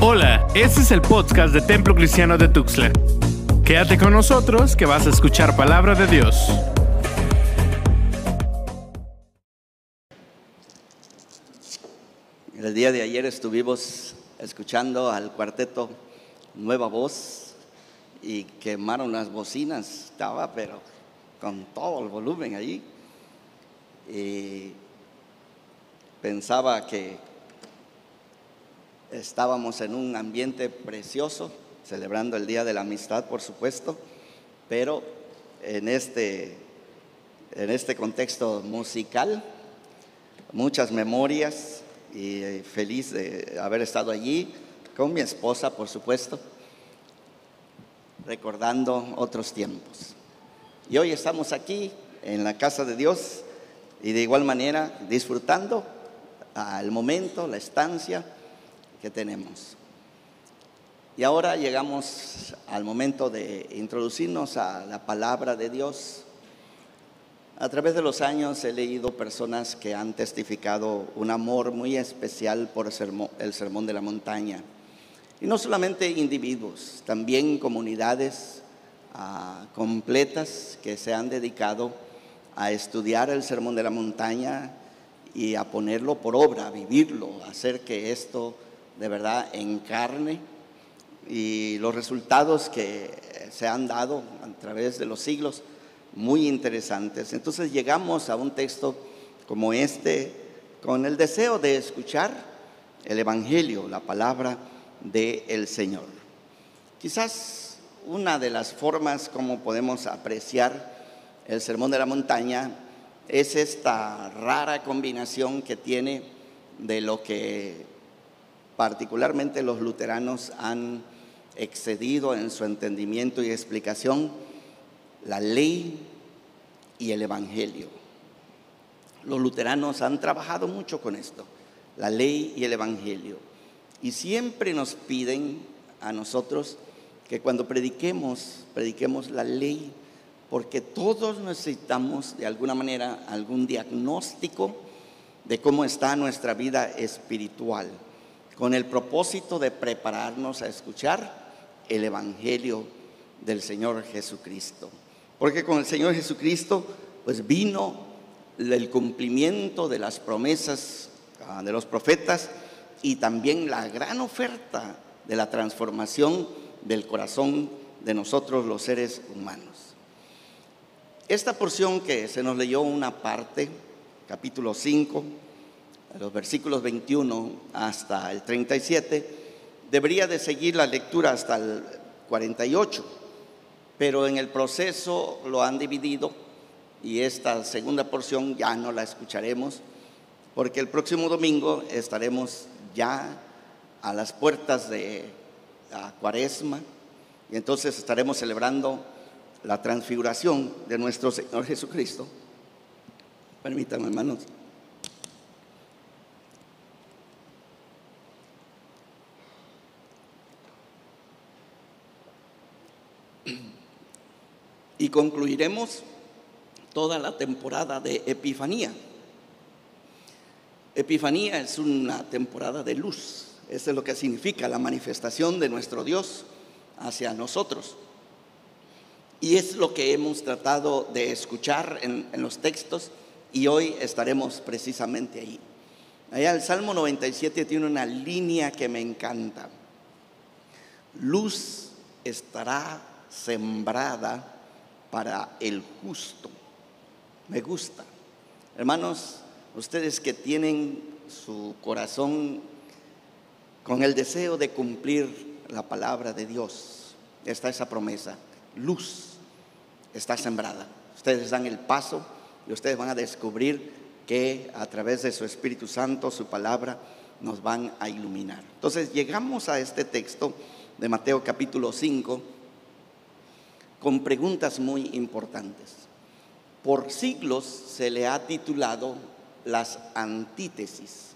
Hola, este es el podcast de Templo Cristiano de Tuxtla. Quédate con nosotros que vas a escuchar palabra de Dios. El día de ayer estuvimos escuchando al cuarteto Nueva Voz y quemaron las bocinas, estaba pero con todo el volumen allí. Y pensaba que estábamos en un ambiente precioso, celebrando el Día de la Amistad, por supuesto, pero en este, en este contexto musical, muchas memorias y eh, feliz de haber estado allí con mi esposa, por supuesto, recordando otros tiempos. Y hoy estamos aquí en la casa de Dios y de igual manera disfrutando al momento, la estancia que tenemos. Y ahora llegamos al momento de introducirnos a la palabra de Dios. A través de los años he leído personas que han testificado un amor muy especial por el sermón, de la montaña. Y no solamente individuos, también comunidades ah, completas que se han dedicado a estudiar el sermón de la montaña y a ponerlo por obra, a vivirlo, a hacer que esto de verdad encarne y los resultados que se han dado a través de los siglos, muy interesantes. Entonces llegamos a un texto como este con el deseo de escuchar el Evangelio, la palabra del Señor. Quizás una de las formas como podemos apreciar el Sermón de la Montaña es esta rara combinación que tiene de lo que particularmente los luteranos han excedido en su entendimiento y explicación la ley y el evangelio. Los luteranos han trabajado mucho con esto, la ley y el evangelio. Y siempre nos piden a nosotros que cuando prediquemos, prediquemos la ley, porque todos necesitamos de alguna manera algún diagnóstico de cómo está nuestra vida espiritual con el propósito de prepararnos a escuchar el Evangelio del Señor Jesucristo. Porque con el Señor Jesucristo, pues vino el cumplimiento de las promesas ah, de los profetas y también la gran oferta de la transformación del corazón de nosotros los seres humanos. Esta porción que se nos leyó una parte, capítulo 5, los versículos 21 hasta el 37, debería de seguir la lectura hasta el 48, pero en el proceso lo han dividido y esta segunda porción ya no la escucharemos, porque el próximo domingo estaremos ya a las puertas de la cuaresma y entonces estaremos celebrando la transfiguración de nuestro Señor Jesucristo. Permítanme, hermanos. Y concluiremos toda la temporada de Epifanía. Epifanía es una temporada de luz, eso es lo que significa la manifestación de nuestro Dios hacia nosotros. Y es lo que hemos tratado de escuchar en, los textos y hoy estaremos precisamente ahí. Allá el Salmo 97 tiene una línea que me encanta. Luz estará sembrada para el justo. Me gusta. Hermanos, ustedes que tienen su corazón con el deseo de cumplir la palabra de Dios, está esa promesa. Luz está sembrada. Ustedes dan el paso y ustedes van a descubrir que a través de su Espíritu Santo, su palabra, nos van a iluminar. Entonces llegamos a este texto de Mateo capítulo 5 con preguntas muy importantes. Por siglos se le ha titulado las antítesis.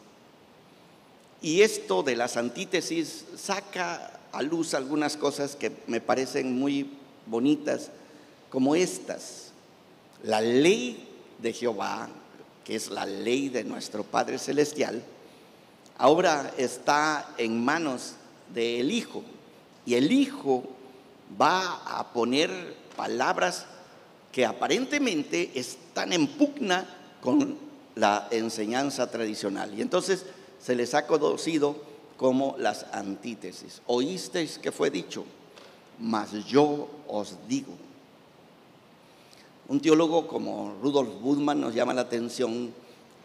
Y esto de las antítesis saca a luz algunas cosas que me parecen muy bonitas, como estas. La ley de Jehová, que es la ley de nuestro Padre Celestial, ahora está en manos del Hijo. Y el Hijo va a poner palabras que aparentemente están en pugna con la enseñanza tradicional. Y entonces se les ha conocido como las antítesis. Oísteis que fue dicho, mas yo os digo. Un teólogo como Rudolf Budman nos llama la atención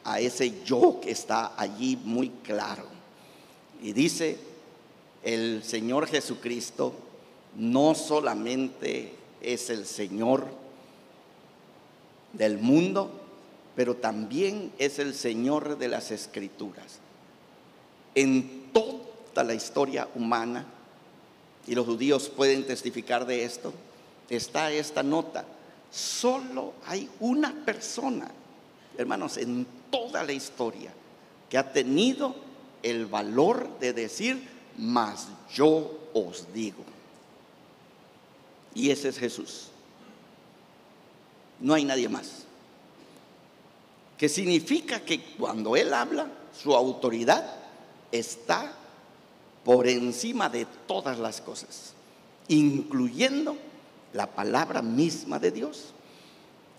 a ese yo que está allí muy claro. Y dice, el Señor Jesucristo no solamente es el Señor del mundo, pero también es el Señor de las Escrituras. En toda la historia humana, y los judíos pueden testificar de esto, está esta nota. Solo hay una persona, hermanos, en toda la historia que ha tenido el valor de decir, mas yo os digo. Y ese es Jesús. No hay nadie más. Que significa que cuando Él habla, su autoridad está por encima de todas las cosas, incluyendo la palabra misma de Dios.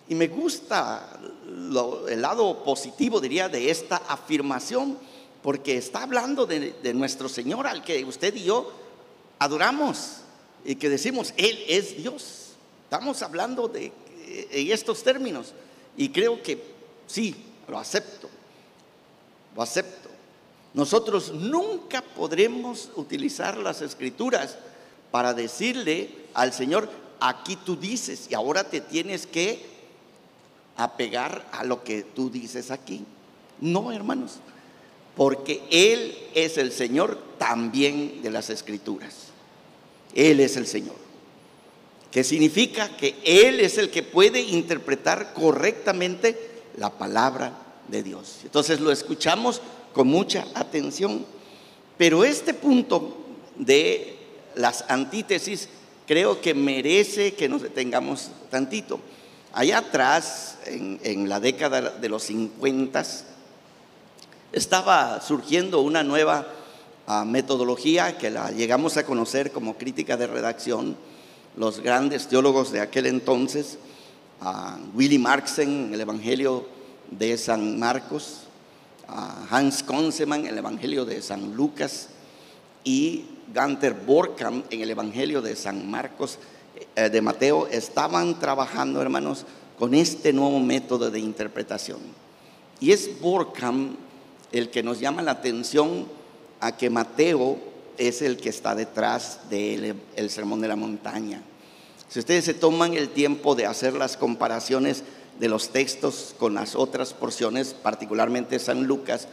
Y me gusta el lado positivo, diría, de esta afirmación, porque está hablando de, de nuestro Señor al que usted y yo adoramos y que decimos, Él es Dios. Estamos hablando de en estos términos y creo que sí, lo acepto, lo acepto. Nosotros nunca podremos utilizar las escrituras para decirle al Señor, aquí tú dices y ahora te tienes que apegar a lo que tú dices aquí. No, hermanos, porque Él es el Señor también de las escrituras. Él es el Señor. Que significa que Él es el que puede interpretar correctamente la palabra de Dios. Entonces lo escuchamos con mucha atención. Pero este punto de las antítesis creo que merece que nos detengamos tantito. Allá atrás, en, la década de los 50, estaba surgiendo una nueva metodología que la llegamos a conocer como crítica de redacción, los grandes teólogos de aquel entonces, a Willy Marxen, el Evangelio de San Marcos, a Hans Konsemann, el Evangelio de San Lucas, y Gunther Borkham en el Evangelio de San Marcos, eh, de Mateo, estaban trabajando, hermanos, con este nuevo método de interpretación. Y es Borkham el que nos llama la atención a que Mateo es el que está detrás del sermón de la montaña. Si ustedes se toman el tiempo de hacer las comparaciones de los textos con las otras porciones, particularmente San Lucas,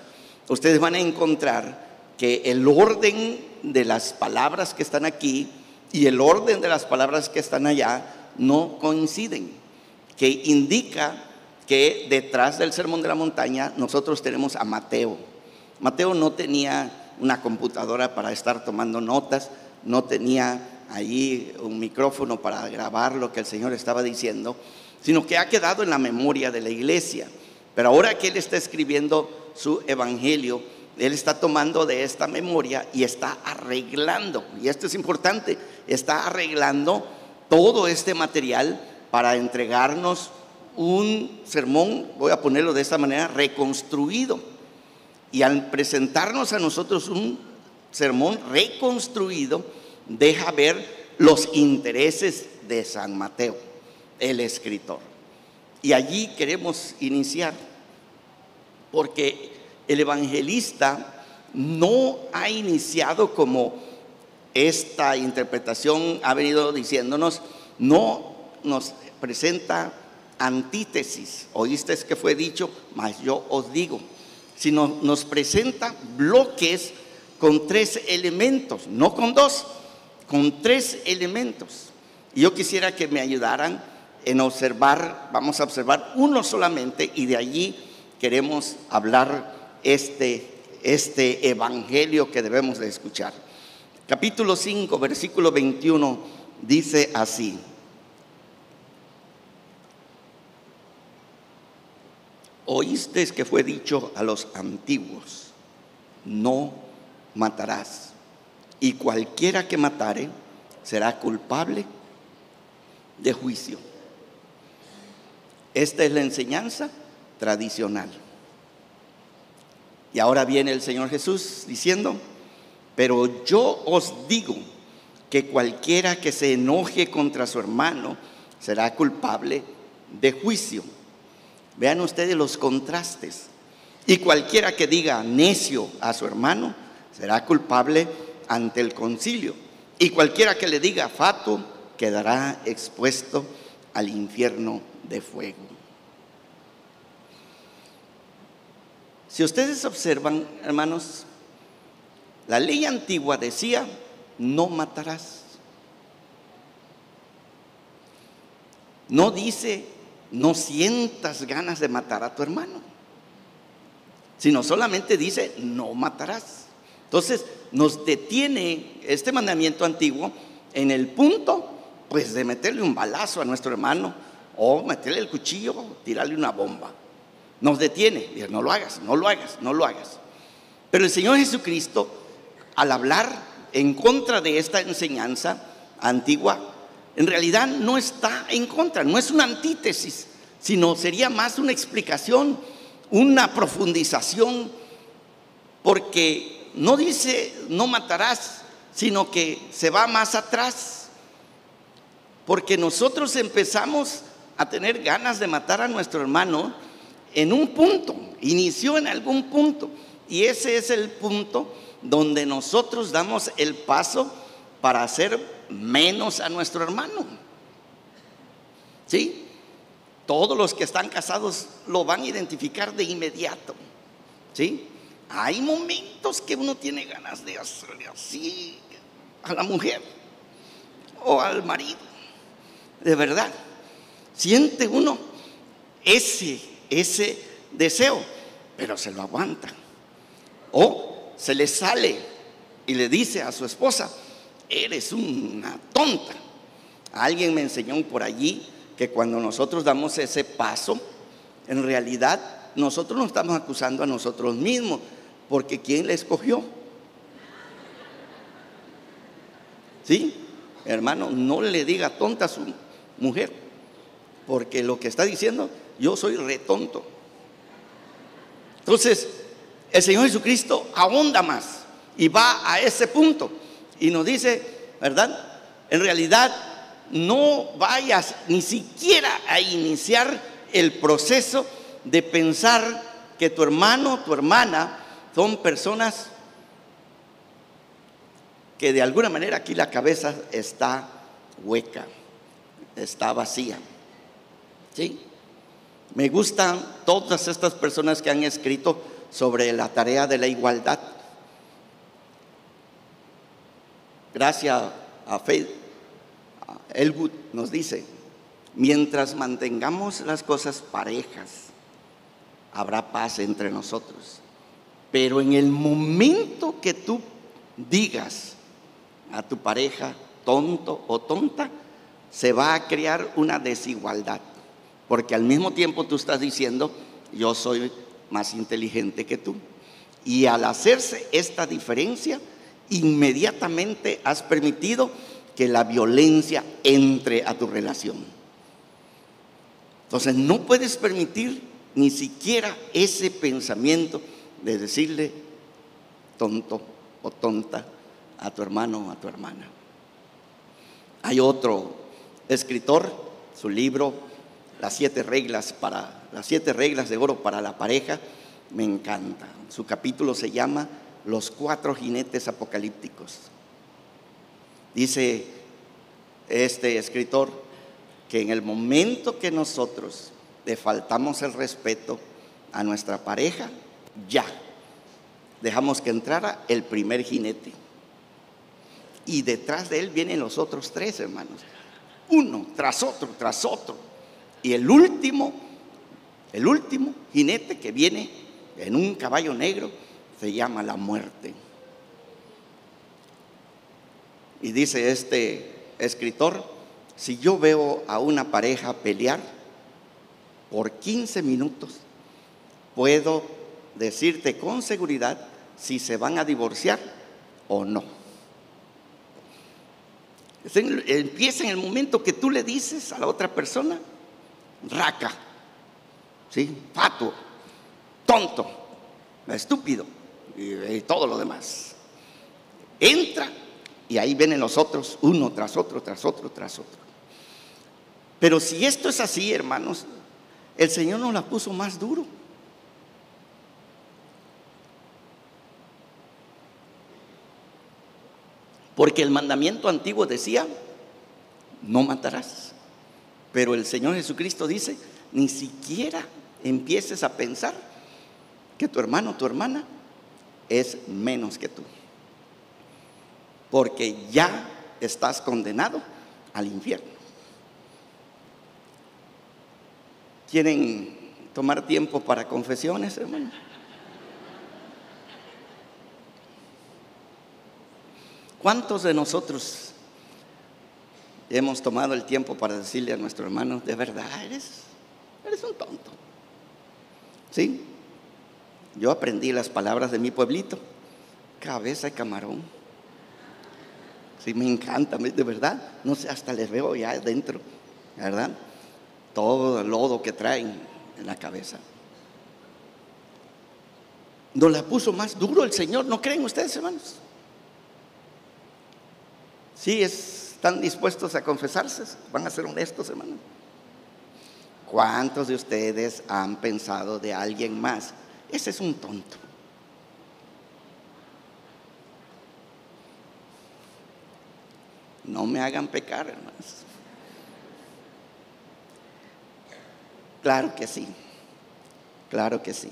ustedes van a encontrar que el orden de las palabras que están aquí y el orden de las palabras que están allá no coinciden, que indica que detrás del sermón de la montaña nosotros tenemos a Mateo. Mateo no tenía una computadora para estar tomando notas, no tenía allí un micrófono para grabar lo que el Señor estaba diciendo, sino que ha quedado en la memoria de la iglesia. Pero ahora que Él está escribiendo su evangelio, Él está tomando de esta memoria y está arreglando, y esto es importante, está arreglando todo este material para entregarnos un sermón, voy a ponerlo de esta manera, reconstruido y al presentarnos a nosotros un sermón reconstruido, deja ver los intereses de San Mateo, el escritor. Y allí queremos iniciar, porque el evangelista no ha iniciado como esta interpretación ha venido diciéndonos, no nos presenta antítesis. Oíste que fue dicho, mas yo os digo sino nos presenta bloques con tres elementos, no con dos, con tres elementos. Y yo quisiera que me ayudaran en observar, vamos a observar uno solamente y de allí queremos hablar este, este evangelio que debemos de escuchar. Capítulo 5, versículo 21 dice así. Oíste que fue dicho a los antiguos, no matarás. y cualquiera que matare será culpable de juicio. Esta es la enseñanza tradicional. Y ahora viene el Señor Jesús diciendo, pero yo os digo que cualquiera que se enoje contra su hermano será culpable de juicio. Vean ustedes los contrastes. Y cualquiera que diga necio a su hermano será culpable ante el concilio. Y cualquiera que le diga fato quedará expuesto al infierno de fuego. Si ustedes observan, hermanos, la ley antigua decía, no matarás. No dice, no sientas ganas de matar a tu hermano, sino solamente dice, no matarás. Entonces, nos detiene este mandamiento antiguo en el punto, pues, de meterle un balazo a nuestro hermano o meterle el cuchillo, tirarle una bomba. Nos detiene, dice, no lo hagas, no lo hagas, no lo hagas. Pero el Señor Jesucristo, al hablar en contra de esta enseñanza antigua, en realidad no está en contra, no es una antítesis, sino sería más una explicación, una profundización, porque no dice no matarás, sino que se va más atrás, porque nosotros empezamos a tener ganas de matar a nuestro hermano en un punto, inició en algún punto, y ese es el punto donde nosotros damos el paso para hacer menos a nuestro hermano. ¿Sí? Todos los que están casados lo van a identificar de inmediato. ¿Sí? Hay momentos que uno tiene ganas de hacerle así a la mujer o al marido. De verdad. Siente uno ese, ese deseo, pero se lo aguanta. O se le sale y le dice a su esposa, eres una tonta. Alguien me enseñó por allí que cuando nosotros damos ese paso, en realidad nosotros nos estamos acusando a nosotros mismos, porque ¿quién le escogió? ¿Sí? Hermano, no le diga tonta a su mujer, porque lo que está diciendo, yo soy retonto. Entonces, el Señor Jesucristo ahonda más y va a ese punto y nos dice, ¿verdad? En realidad no vayas ni siquiera a iniciar el proceso de pensar que tu hermano, tu hermana son personas que de alguna manera aquí la cabeza está hueca, está vacía. ¿Sí? Me gustan todas estas personas que han escrito sobre la tarea de la igualdad. Gracias a Faith, Elwood nos dice, mientras mantengamos las cosas parejas, habrá paz entre nosotros. Pero en el momento que tú digas a tu pareja tonto o tonta, se va a crear una desigualdad. Porque al mismo tiempo tú estás diciendo, yo soy más inteligente que tú. Y al hacerse esta diferencia, inmediatamente has permitido que la violencia entre a tu relación. Entonces no puedes permitir ni siquiera ese pensamiento de decirle tonto o tonta a tu hermano o a tu hermana. Hay otro escritor, su libro Las siete reglas para las siete reglas de oro para la pareja, me encanta. Su capítulo se llama los cuatro jinetes apocalípticos. Dice este escritor que en el momento que nosotros le faltamos el respeto a nuestra pareja, ya dejamos que entrara el primer jinete. Y detrás de él vienen los otros tres hermanos, uno tras otro, tras otro. Y el último, el último jinete que viene en un caballo negro, se llama la muerte. Y dice este escritor, si yo veo a una pareja pelear por 15 minutos, puedo decirte con seguridad si se van a divorciar o no. Empieza en el momento que tú le dices a la otra persona, raca, ¿sí? pato, tonto, estúpido y, todo lo demás. Entra y ahí vienen los otros, uno tras otro, tras otro, tras otro. Pero si esto es así, hermanos, el Señor nos la puso más duro. Porque el mandamiento antiguo decía, no matarás. Pero el Señor Jesucristo dice, ni siquiera empieces a pensar que tu hermano tu hermana es menos que tú. Porque ya estás condenado al infierno. ¿Quieren tomar tiempo para confesiones, hermano? ¿Cuántos de nosotros hemos tomado el tiempo para decirle a nuestro hermano, de verdad eres, eres un tonto? ¿Sí? Yo aprendí las palabras de mi pueblito, cabeza y camarón. Sí, me encanta, de verdad. No sé, hasta les veo ya adentro, ¿verdad? Todo el lodo que traen en la cabeza. Nos la puso más duro el Señor, ¿no creen ustedes, hermanos? Sí, están dispuestos a confesarse, van a ser honestos, hermanos. ¿Cuántos de ustedes han pensado de alguien más? Ese es un tonto. No me hagan pecar, hermanos. Claro que sí, claro que sí.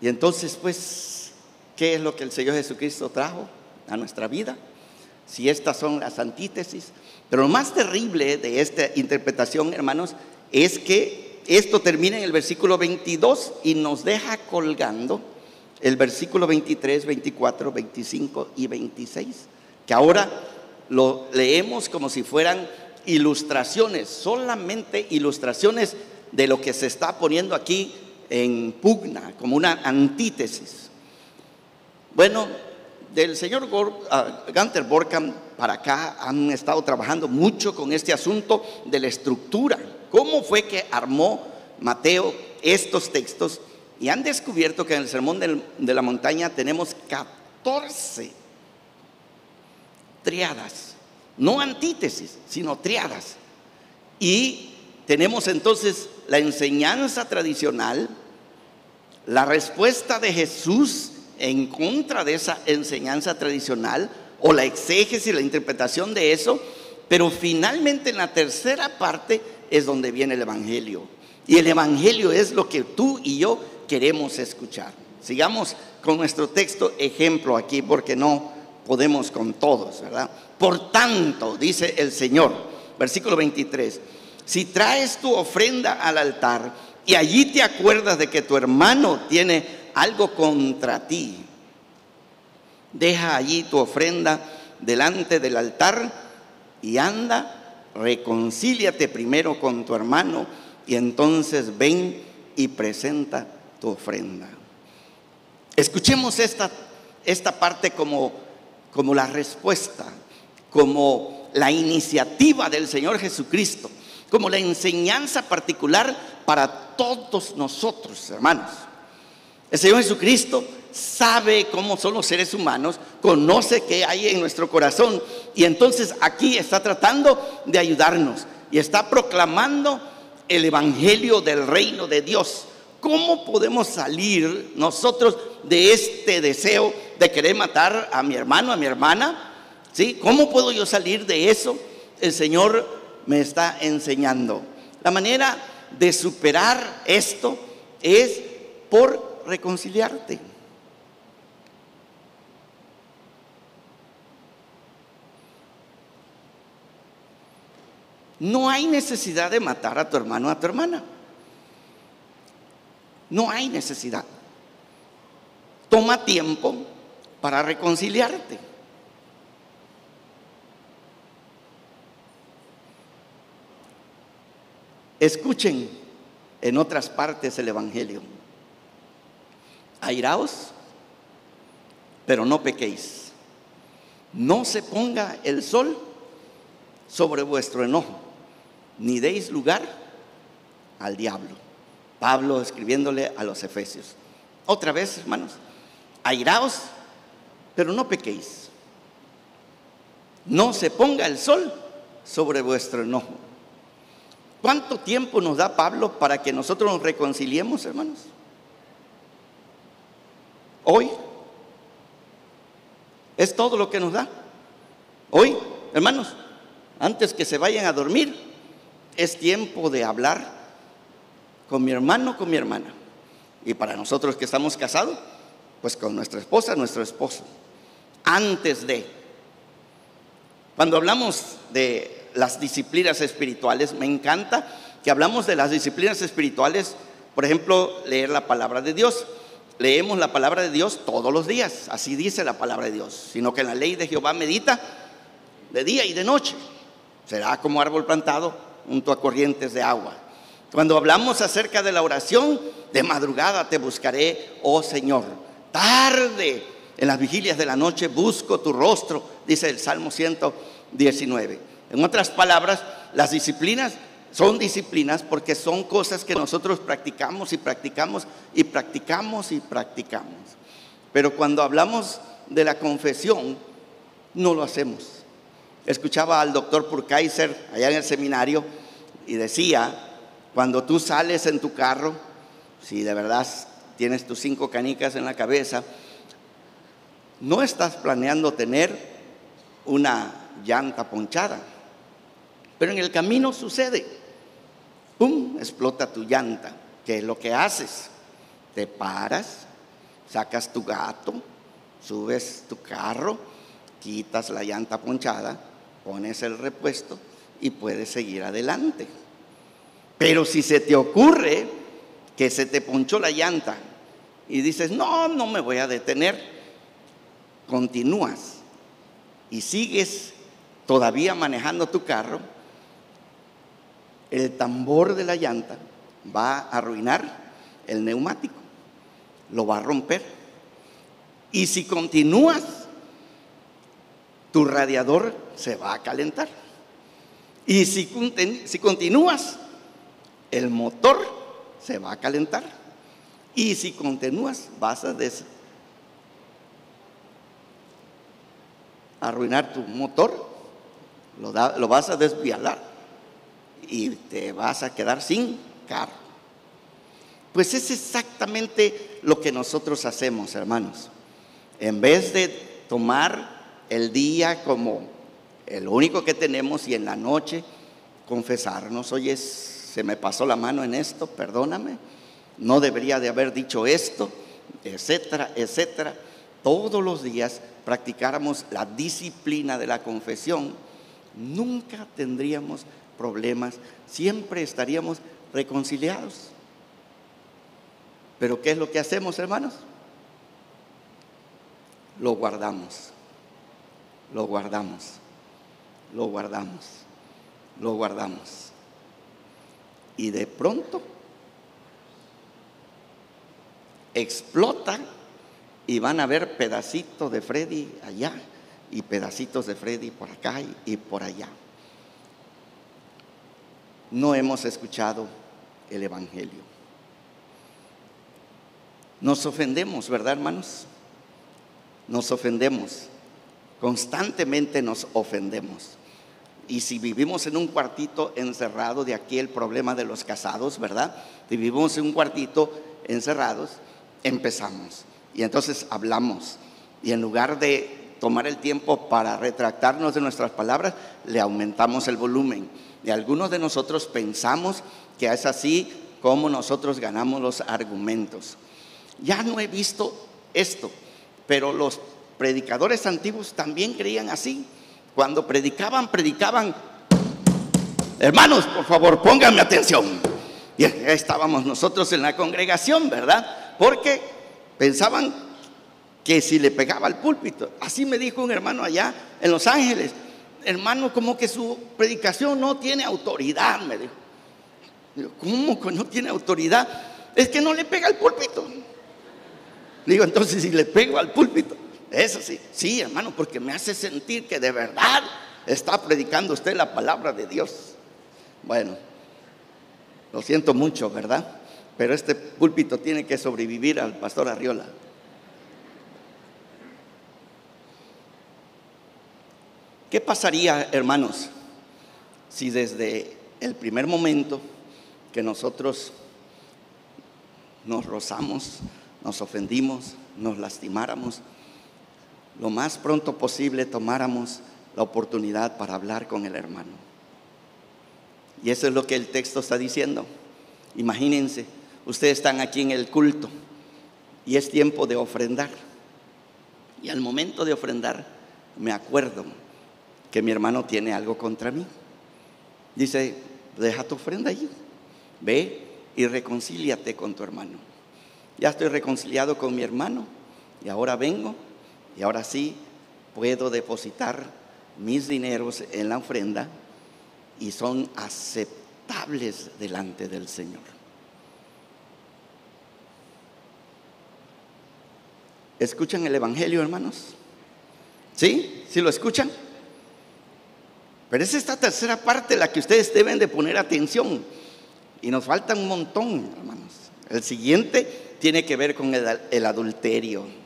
Y entonces, pues, ¿qué es lo que el Señor Jesucristo trajo a nuestra vida? Si estas son las antítesis. Pero lo más terrible de esta interpretación, hermanos, es que esto termina en el versículo 22 y nos deja colgando el versículo 23, 24, 25 y 26, que ahora lo leemos como si fueran ilustraciones, solamente ilustraciones de lo que se está poniendo aquí en pugna, como una antítesis. Bueno, del señor ah, Gunther Borkham para acá han estado trabajando mucho con este asunto de la estructura. ¿Cómo fue que armó Mateo estos textos? Y han descubierto que en el Sermón de la Montaña tenemos 14 triadas no antítesis, sino triadas. Y tenemos entonces la enseñanza tradicional, la respuesta de Jesús en contra de esa enseñanza tradicional, o la exégesis, la interpretación de eso, pero finalmente en la tercera parte es donde viene el Evangelio. Y el Evangelio es lo que tú y yo queremos escuchar. Sigamos con nuestro texto ejemplo aquí, porque no podemos con todos, ¿verdad? Por tanto, dice el Señor, versículo 23, si traes tu ofrenda al altar y allí te acuerdas de que tu hermano tiene algo contra ti, deja allí tu ofrenda delante del altar y anda, reconcíliate primero con tu hermano y entonces ven y presenta tu ofrenda. Escuchemos esta, esta parte como, como la respuesta como la iniciativa del Señor Jesucristo, como la enseñanza particular para todos nosotros, hermanos. El Señor Jesucristo sabe cómo son los seres humanos, conoce qué hay en nuestro corazón y entonces aquí está tratando de ayudarnos y está proclamando el Evangelio del reino de Dios. ¿Cómo podemos salir nosotros de este deseo de querer matar a mi hermano, a mi hermana? ¿Sí? ¿Cómo puedo yo salir de eso? El Señor me está enseñando. La manera de superar esto es por reconciliarte. No hay necesidad de matar a tu hermano o a tu hermana. No hay necesidad. Toma tiempo para reconciliarte. Escuchen en otras partes el Evangelio. Airaos, pero no pequéis. no se ponga el sol sobre vuestro enojo, ni deis lugar al diablo. Pablo escribiéndole a los efesios. Otra vez, hermanos, airaos, pero no pequéis. No se ponga el sol sobre vuestro enojo. ¿Cuánto tiempo nos da Pablo para que nosotros nos reconciliemos, hermanos? Hoy. Es todo lo que nos da. Hoy, hermanos, antes que se vayan a dormir, es tiempo de hablar con mi hermano, con mi hermana. Y para nosotros que estamos casados, pues con nuestra esposa, nuestro esposo. Antes de. Cuando hablamos de las disciplinas espirituales, me encanta que hablamos de las disciplinas espirituales, por ejemplo, leer la palabra de Dios. Leemos la palabra de Dios todos los días, así dice la palabra de Dios, sino que la ley de Jehová medita de día y de noche. Será como árbol plantado junto a corrientes de agua. Cuando hablamos acerca de la oración, de madrugada te buscaré, oh Señor. Tarde, en las vigilias de la noche, busco tu rostro, dice el Salmo 119. En otras palabras, las disciplinas son disciplinas porque son cosas que nosotros practicamos y practicamos y practicamos y practicamos. Pero cuando hablamos de la confesión, no lo hacemos. Escuchaba al doctor Purkaiser allá en el seminario y decía, cuando tú sales en tu carro, si de verdad tienes tus cinco canicas en la cabeza, no estás planeando tener una llanta ponchada, pero en el camino sucede. ¡pum!, explota tu llanta. ¿Qué es lo que haces? Te paras, sacas tu gato, subes tu carro, quitas la llanta ponchada, pones el repuesto y puedes seguir adelante. Pero si se te ocurre que se te ponchó la llanta y dices, no, no me voy a detener, continúas y sigues todavía manejando tu carro, el tambor de la llanta va a arruinar el neumático, lo va a romper. Y si continúas, tu radiador se va a calentar. Y si, continúas, el motor se va a calentar. Y si continúas, vas a arruinar tu motor, lo, lo vas a desvialar y te vas a quedar sin carro. Pues es exactamente lo que nosotros hacemos, hermanos. En vez de tomar el día como el único que tenemos y en la noche confesarnos, oye, se me pasó la mano en esto, perdóname, no debería de haber dicho esto, etcétera, etcétera. Todos los días practicáramos la disciplina de la confesión, nunca tendríamos problemas, siempre estaríamos reconciliados. Pero ¿qué es lo que hacemos, hermanos? Lo guardamos, lo guardamos, lo guardamos, lo guardamos. Y de pronto explota y van a ver pedacitos de Freddy allá y pedacitos de Freddy por acá y por allá no hemos escuchado el Evangelio. Nos ofendemos, ¿verdad, hermanos? Nos ofendemos. Constantemente nos ofendemos. Y si vivimos en un cuartito encerrado, de aquí el problema de los casados, ¿verdad? Si vivimos en un cuartito encerrados, empezamos. Y entonces hablamos. Y en lugar de tomar el tiempo para retractarnos de nuestras palabras, le aumentamos el volumen y algunos de nosotros pensamos que es así como nosotros ganamos los argumentos. Ya no he visto esto, pero los predicadores antiguos también creían así. Cuando predicaban, predicaban, hermanos, por favor, pónganme atención. Y estábamos nosotros en la congregación, ¿verdad? Porque pensaban que si le pegaba al púlpito, así me dijo un hermano allá en Los Ángeles, hermano, como que su predicación no tiene autoridad, me dijo. ¿cómo que no tiene autoridad? Es que no le pega al púlpito. Digo, entonces si le pego al púlpito, Eso sí, sí, hermano, porque me hace sentir que de verdad está predicando usted la palabra de Dios. Bueno, lo siento mucho, ¿verdad? Pero este púlpito tiene que sobrevivir al pastor Arriola. ¿Qué pasaría, hermanos, si desde el primer momento que nosotros nos rozamos, nos ofendimos, nos lastimáramos, lo más pronto posible tomáramos la oportunidad para hablar con el hermano? Y eso es lo que el texto está diciendo. Imagínense, ustedes están aquí en el culto y es tiempo de ofrendar. Y al momento de ofrendar, me acuerdo que mi hermano tiene algo contra mí. Dice, deja tu ofrenda allí, ve y reconcíliate con tu hermano. Ya estoy reconciliado con mi hermano y ahora vengo y ahora sí puedo depositar mis dineros en la ofrenda y son aceptables delante del Señor. ¿Escuchan el Evangelio, hermanos? ¿Sí? ¿Sí lo escuchan? Pero es esta tercera parte la que ustedes deben de poner atención. Y nos falta un montón, hermanos. El siguiente tiene que ver con el, el adulterio.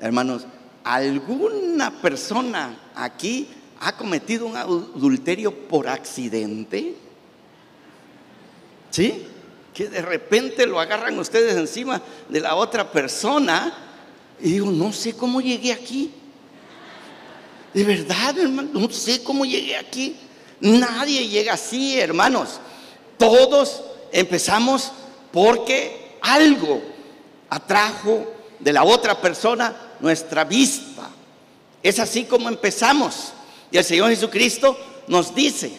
Hermanos, ¿alguna persona aquí ha cometido un adulterio por accidente? ¿Sí? Que de repente lo agarran ustedes encima de la otra persona y digo, no sé cómo llegué aquí. De verdad, hermano, no sé cómo llegué aquí. Nadie llega así, hermanos. Todos empezamos porque algo atrajo de la otra persona nuestra vista. Es así como empezamos. Y el Señor Jesucristo nos dice,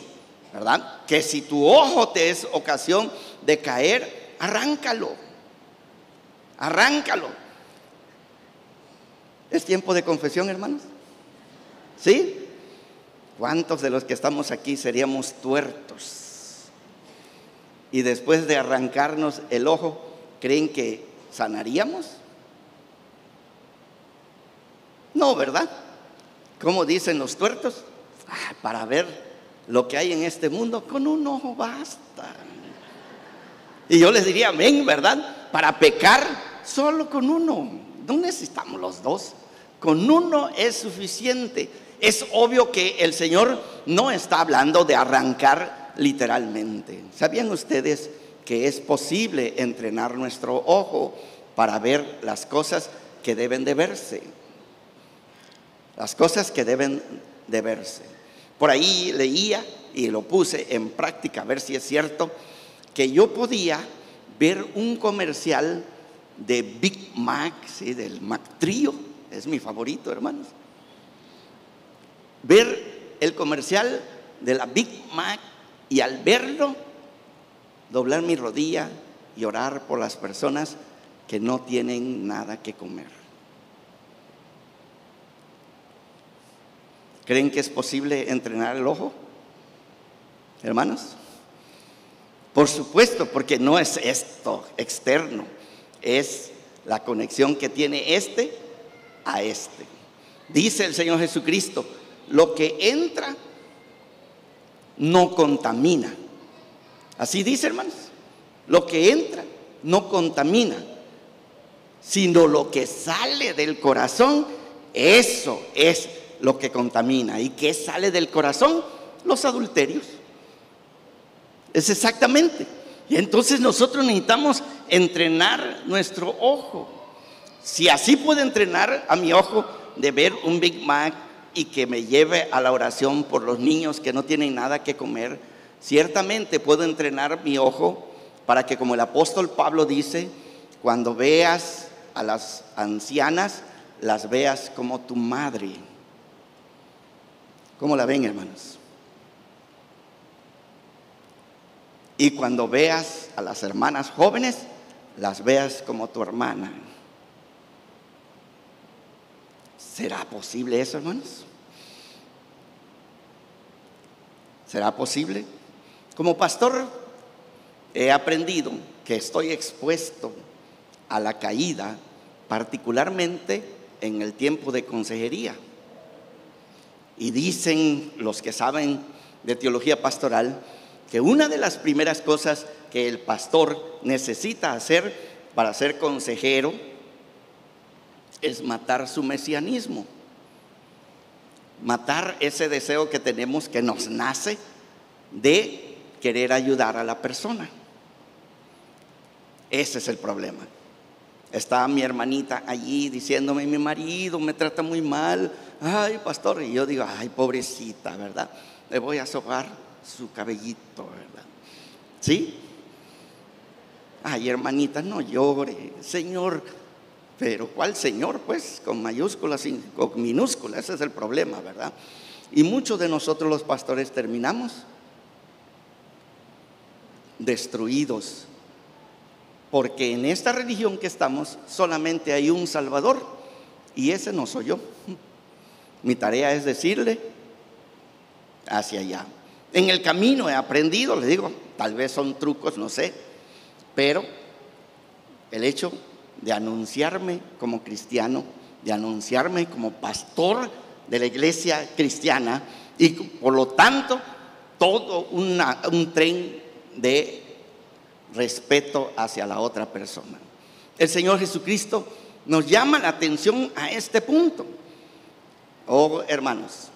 ¿verdad? Que si tu ojo te es ocasión de caer, arráncalo. Arráncalo. ¿Es tiempo de confesión, hermanos? ¿Sí? ¿Cuántos de los que estamos aquí seríamos tuertos? Y después de arrancarnos el ojo, ¿creen que sanaríamos? No, ¿verdad? ¿Cómo dicen los tuertos? Ah, para ver lo que hay en este mundo, con un ojo basta. Y yo les diría, amén, ¿verdad? Para pecar, solo con uno. No necesitamos los dos. Con uno es suficiente. Es obvio que el Señor no está hablando de arrancar literalmente. ¿Sabían ustedes que es posible entrenar nuestro ojo para ver las cosas que deben de verse? Las cosas que deben de verse. Por ahí leía y lo puse en práctica a ver si es cierto que yo podía ver un comercial de Big Mac, ¿sí? del Mac Trio, es mi favorito, hermanos ver el comercial de la Big Mac y al verlo, doblar mi rodilla y orar por las personas que no tienen nada que comer. ¿Creen que es posible entrenar el ojo? Hermanos, por supuesto, porque no es esto externo, es la conexión que tiene este a este. Dice el Señor Jesucristo, lo que entra no contamina. Así dice, hermanos. Lo que entra no contamina, sino lo que sale del corazón, eso es lo que contamina. ¿Y qué sale del corazón? Los adulterios. Es exactamente. Y entonces nosotros necesitamos entrenar nuestro ojo. Si así puedo entrenar a mi ojo de ver un Big Mac y que me lleve a la oración por los niños que no tienen nada que comer, ciertamente puedo entrenar mi ojo para que como el apóstol Pablo dice, cuando veas a las ancianas, las veas como tu madre. ¿Cómo la ven, hermanos? Y cuando veas a las hermanas jóvenes, las veas como tu hermana. ¿Será posible eso, hermanos? ¿Será posible? Como pastor he aprendido que estoy expuesto a la caída, particularmente en el tiempo de consejería. Y dicen los que saben de teología pastoral que una de las primeras cosas que el pastor necesita hacer para ser consejero es matar su mesianismo, matar ese deseo que tenemos que nos nace de querer ayudar a la persona. Ese es el problema. Estaba mi hermanita allí diciéndome, mi marido me trata muy mal. Ay, pastor. Y yo digo, ay, pobrecita, ¿verdad? Le voy a sobar su cabellito, ¿verdad? ¿Sí? Ay, hermanita, no llore. Señor, pero ¿cuál Señor? Pues con mayúsculas y con minúsculas, ese es el problema, ¿verdad? Y muchos de nosotros los pastores terminamos destruidos porque en esta religión que estamos solamente hay un Salvador y ese no soy yo. Mi tarea es decirle hacia allá. En el camino he aprendido, le digo, tal vez son trucos, no sé, pero el hecho de anunciarme como cristiano, de anunciarme como pastor de la iglesia cristiana y por lo tanto todo un tren de respeto hacia la otra persona. El Señor Jesucristo nos llama la atención a este punto. Oh, hermanos,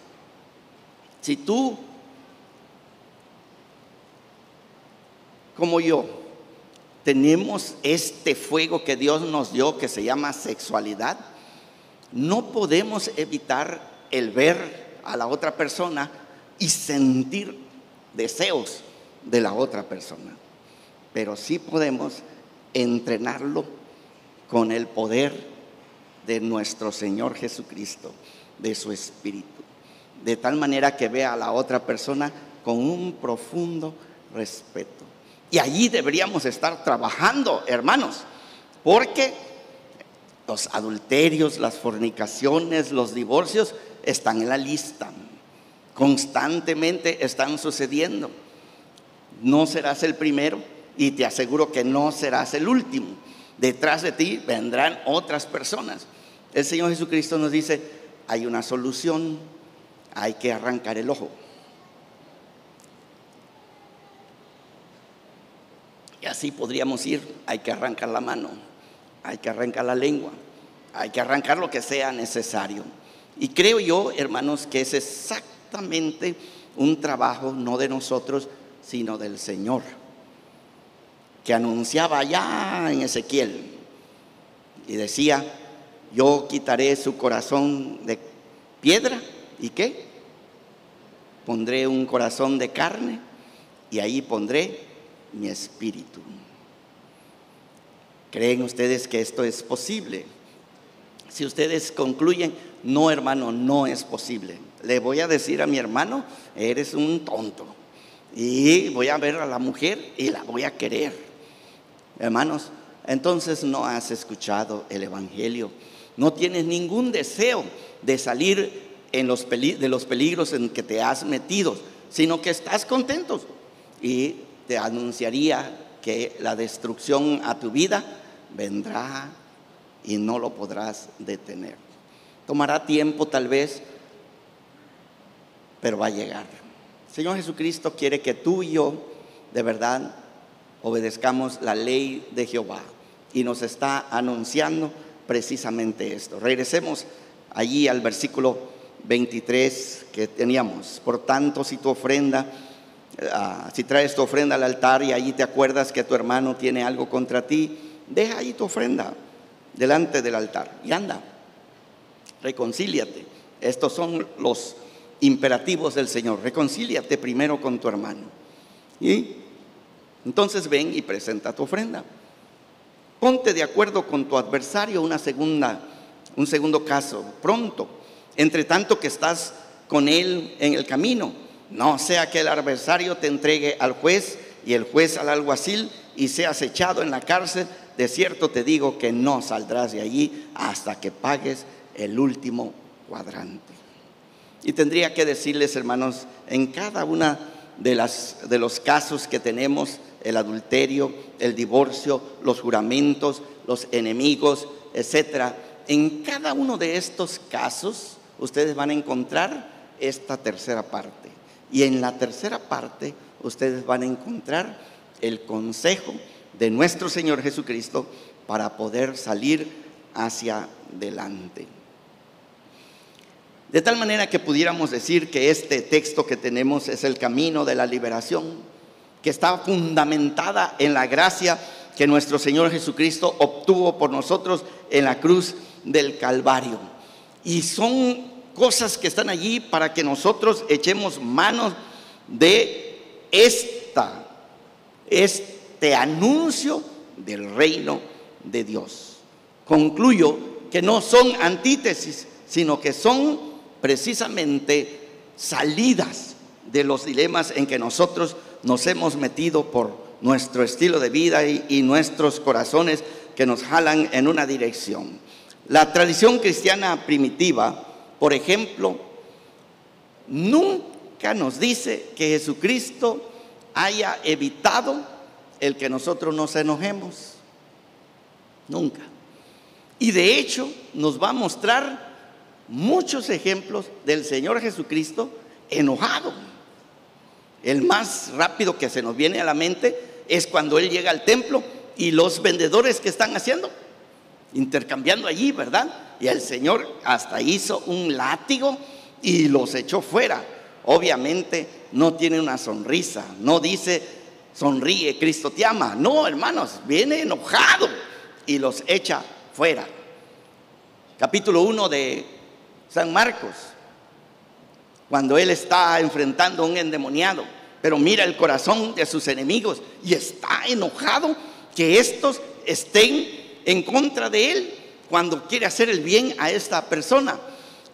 si tú, como yo, tenemos este fuego que Dios nos dio que se llama sexualidad, no podemos evitar el ver a la otra persona y sentir deseos de la otra persona pero sí podemos entrenarlo con el poder de nuestro Señor Jesucristo, de su Espíritu, de tal manera que vea a la otra persona con un profundo respeto. Y allí deberíamos estar trabajando, hermanos, porque los adulterios, las fornicaciones, los divorcios están en la lista. Constantemente están sucediendo. No serás el primero, y te aseguro que no serás el último. Detrás de ti vendrán otras personas. El Señor Jesucristo nos dice, hay una solución, hay que arrancar el ojo. Y así podríamos ir, hay que arrancar la mano, hay que arrancar la lengua, hay que arrancar lo que sea necesario. Y creo yo, hermanos, que es exactamente un trabajo no de nosotros, sino del Señor que anunciaba allá en Ezequiel y decía, yo quitaré su corazón de piedra y qué? Pondré un corazón de carne y ahí pondré mi espíritu. ¿Creen ustedes que esto es posible? Si ustedes concluyen, no hermano, no es posible. Le voy a decir a mi hermano, eres un tonto. Y voy a ver a la mujer y la voy a querer. Hermanos, entonces no has escuchado el Evangelio. No tienes ningún deseo de salir de los peligros en que te has metido, sino que estás contento. Y te anunciaría que la destrucción a tu vida vendrá y no lo podrás detener. Tomará tiempo tal vez, pero va a llegar. Señor Jesucristo quiere que tú y yo de verdad obedezcamos la ley de Jehová. Y nos está anunciando precisamente esto. Regresemos allí al versículo 23 que teníamos. Por tanto, si tu ofrenda, ah, si traes tu ofrenda al altar y allí te acuerdas que tu hermano tiene algo contra ti, deja ahí tu ofrenda delante del altar y anda, reconcíliate. Estos son los imperativos del Señor. Reconcíliate primero con tu hermano. Y entonces ven y presenta tu ofrenda. Ponte de acuerdo con tu adversario una segunda, un segundo caso, pronto, entre tanto que estás con él en el camino. No sea que el adversario te entregue al juez y el juez al alguacil y seas echado en la cárcel. De cierto te digo que no saldrás de allí hasta que pagues el último cuadrante. Y tendría que decirles, hermanos, en cada una de, las, de los casos que tenemos, el adulterio, el divorcio, los juramentos, los enemigos, etcétera, en cada uno de estos casos ustedes van a encontrar esta tercera parte. Y en la tercera parte ustedes van a encontrar el consejo de nuestro Señor Jesucristo para poder salir hacia adelante. De tal manera que pudiéramos decir que este texto que tenemos es el camino de la liberación, que está fundamentada en la gracia que nuestro Señor Jesucristo obtuvo por nosotros en la cruz del Calvario. Y son cosas que están allí para que nosotros echemos manos de esta, este anuncio del reino de Dios. Concluyo que no son antítesis, sino que son precisamente salidas de los dilemas en que nosotros nos hemos metido por nuestro estilo de vida y, nuestros corazones que nos jalan en una dirección. La tradición cristiana primitiva, por ejemplo, nunca nos dice que Jesucristo haya evitado el que nosotros nos enojemos. Nunca. Y de hecho nos va a mostrar muchos ejemplos del Señor Jesucristo enojado. El más rápido que se nos viene a la mente es cuando Él llega al templo y los vendedores que están haciendo, intercambiando allí, ¿verdad? Y el Señor hasta hizo un látigo y los echó fuera. Obviamente no tiene una sonrisa, no dice, sonríe, Cristo te ama. No, hermanos, viene enojado y los echa fuera. Capítulo 1 de San Marcos, cuando él está enfrentando a un endemoniado, pero mira el corazón de sus enemigos y está enojado que estos estén en contra de él cuando quiere hacer el bien a esta persona.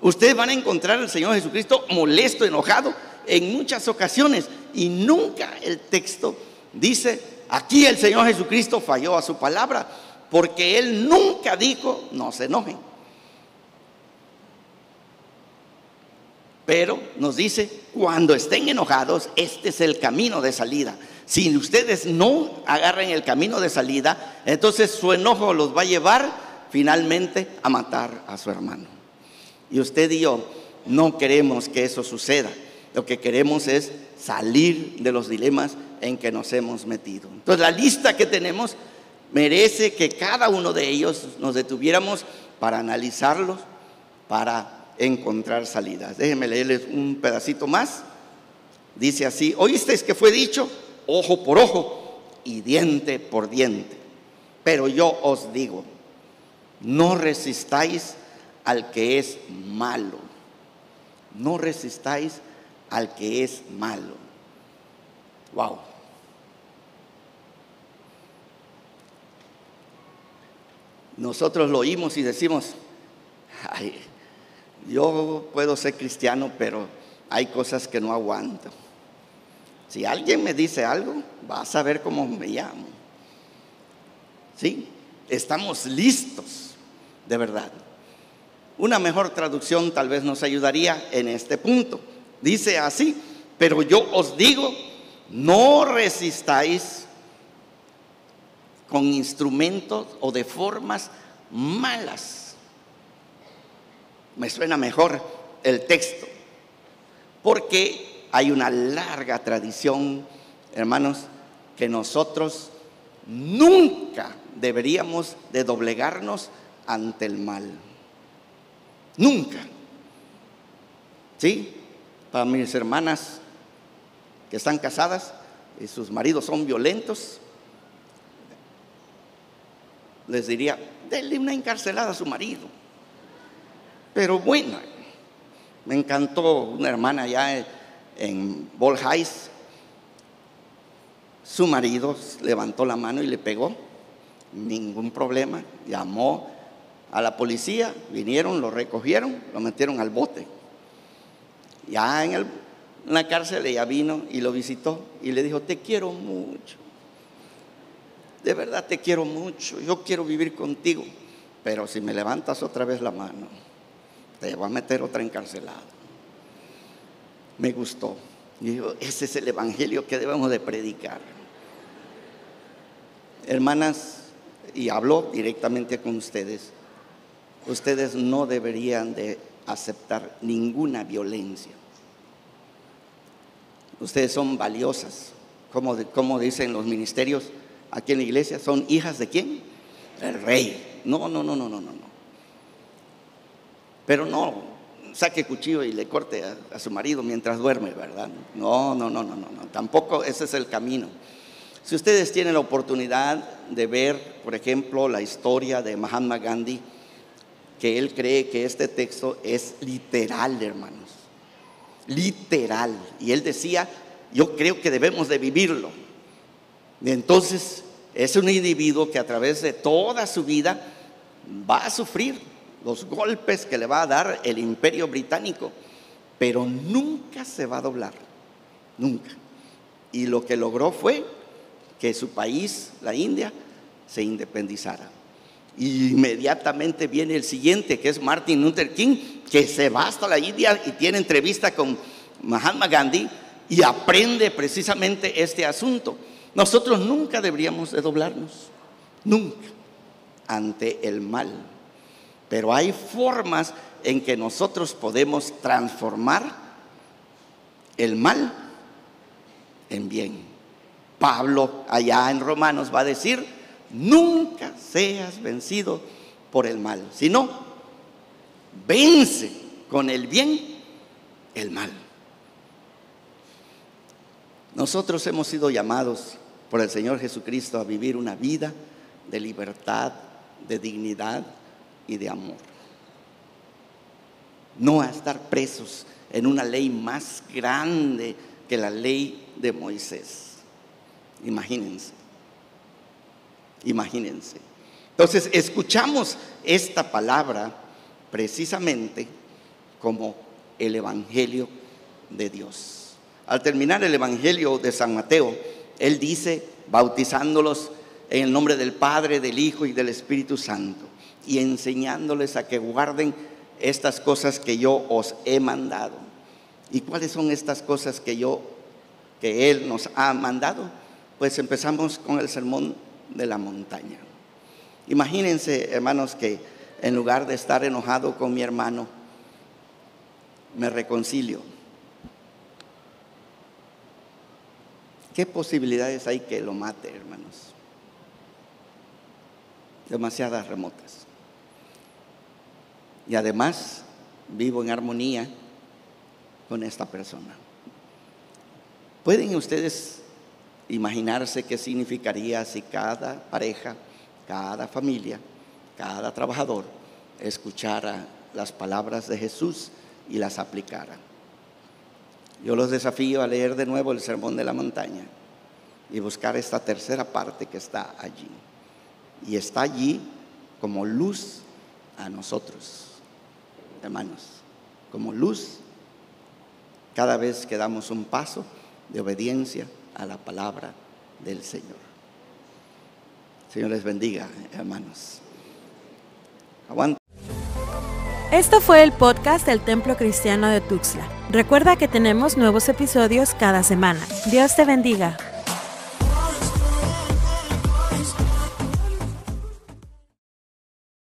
Ustedes van a encontrar al Señor Jesucristo molesto, enojado en muchas ocasiones y nunca el texto dice, aquí el Señor Jesucristo falló a su palabra, porque Él nunca dijo, no se enojen. Pero nos dice, cuando estén enojados, este es el camino de salida. Si ustedes no agarran el camino de salida, entonces su enojo los va a llevar finalmente a matar a su hermano. Y usted y yo no queremos que eso suceda. Lo que queremos es salir de los dilemas en que nos hemos metido. Entonces la lista que tenemos merece que cada uno de ellos nos detuviéramos para analizarlos, para encontrar salidas. Déjenme leerles un pedacito más. Dice así, oísteis que fue dicho, ojo por ojo y diente por diente. Pero yo os digo, no resistáis al que es malo. No resistáis al que es malo. Wow. Nosotros lo oímos y decimos, ay, yo puedo ser cristiano, pero hay cosas que no aguanto. Si alguien me dice algo, va a saber cómo me llamo. ¿Sí? Estamos listos, de verdad. Una mejor traducción tal vez nos ayudaría en este punto. Dice así, pero yo os digo, no resistáis con instrumentos o de formas malas me suena mejor el texto, porque hay una larga tradición, hermanos, que nosotros nunca deberíamos de doblegarnos ante el mal. Nunca. ¿Sí? Para mis hermanas que están casadas y sus maridos son violentos, les diría, denle una encarcelada a su marido. Pero bueno, me encantó una hermana allá en Bolhais. Su marido levantó la mano y le pegó. Ningún problema. Llamó a la policía, vinieron, lo recogieron, lo metieron al bote. Ya en, en la cárcel ella vino y lo visitó y le dijo, te quiero mucho. De verdad te quiero mucho. Yo quiero vivir contigo. Pero si me levantas otra vez la mano te va a meter otra encarcelada. Me gustó. Y digo, ese es el evangelio que debemos de predicar. Hermanas, y hablo directamente con ustedes, ustedes no deberían de aceptar ninguna violencia. Ustedes son valiosas, como, como dicen los ministerios aquí en la iglesia, son hijas de quién? El rey. No, no, no, no, no, no. Pero no saque cuchillo y le corte a, su marido mientras duerme, ¿verdad? No, no, no, no, no, no. Tampoco ese es el camino. Si ustedes tienen la oportunidad de ver, por ejemplo, la historia de Mahatma Gandhi, que él cree que este texto es literal, hermanos. Literal. Y él decía, yo creo que debemos de vivirlo. Entonces es un individuo que a través de toda su vida va a sufrir los golpes que le va a dar el imperio británico, pero nunca se va a doblar, nunca. Y lo que logró fue que su país, la India, se independizara. Y inmediatamente viene el siguiente, que es Martin Luther King, que se va hasta la India y tiene entrevista con Mahatma Gandhi y aprende precisamente este asunto. Nosotros nunca deberíamos de doblarnos, nunca, ante el mal. Pero hay formas en que nosotros podemos transformar el mal en bien. Pablo allá en Romanos va a decir, nunca seas vencido por el mal, sino vence con el bien el mal. Nosotros hemos sido llamados por el Señor Jesucristo a vivir una vida de libertad, de dignidad y de amor. No a estar presos en una ley más grande que la ley de Moisés. Imagínense. Imagínense. Entonces, escuchamos esta palabra precisamente como el Evangelio de Dios. Al terminar el Evangelio de San Mateo, él dice, bautizándolos en el nombre del Padre, del Hijo y del Espíritu Santo, y enseñándoles a que guarden estas cosas que yo os he mandado. ¿Y cuáles son estas cosas que yo, que Él nos ha mandado? Pues empezamos con el sermón de la montaña. Imagínense, hermanos, que en lugar de estar enojado con mi hermano, me reconcilio. ¿Qué posibilidades hay que lo mate, hermanos? Demasiadas remotas. Y además vivo en armonía con esta persona. ¿Pueden ustedes imaginarse qué significaría si cada pareja, cada familia, cada trabajador escuchara las palabras de Jesús y las aplicara. Yo los desafío a leer de nuevo el Sermón de la Montaña y buscar esta tercera parte que está allí. Y está allí como luz a nosotros, hermanos, como luz cada vez que damos un paso de obediencia a la palabra del Señor. Señor les bendiga, hermanos. Aguanta. Esto fue el podcast del Templo Cristiano de Tuxtla. Recuerda que tenemos nuevos episodios cada semana. Dios te bendiga.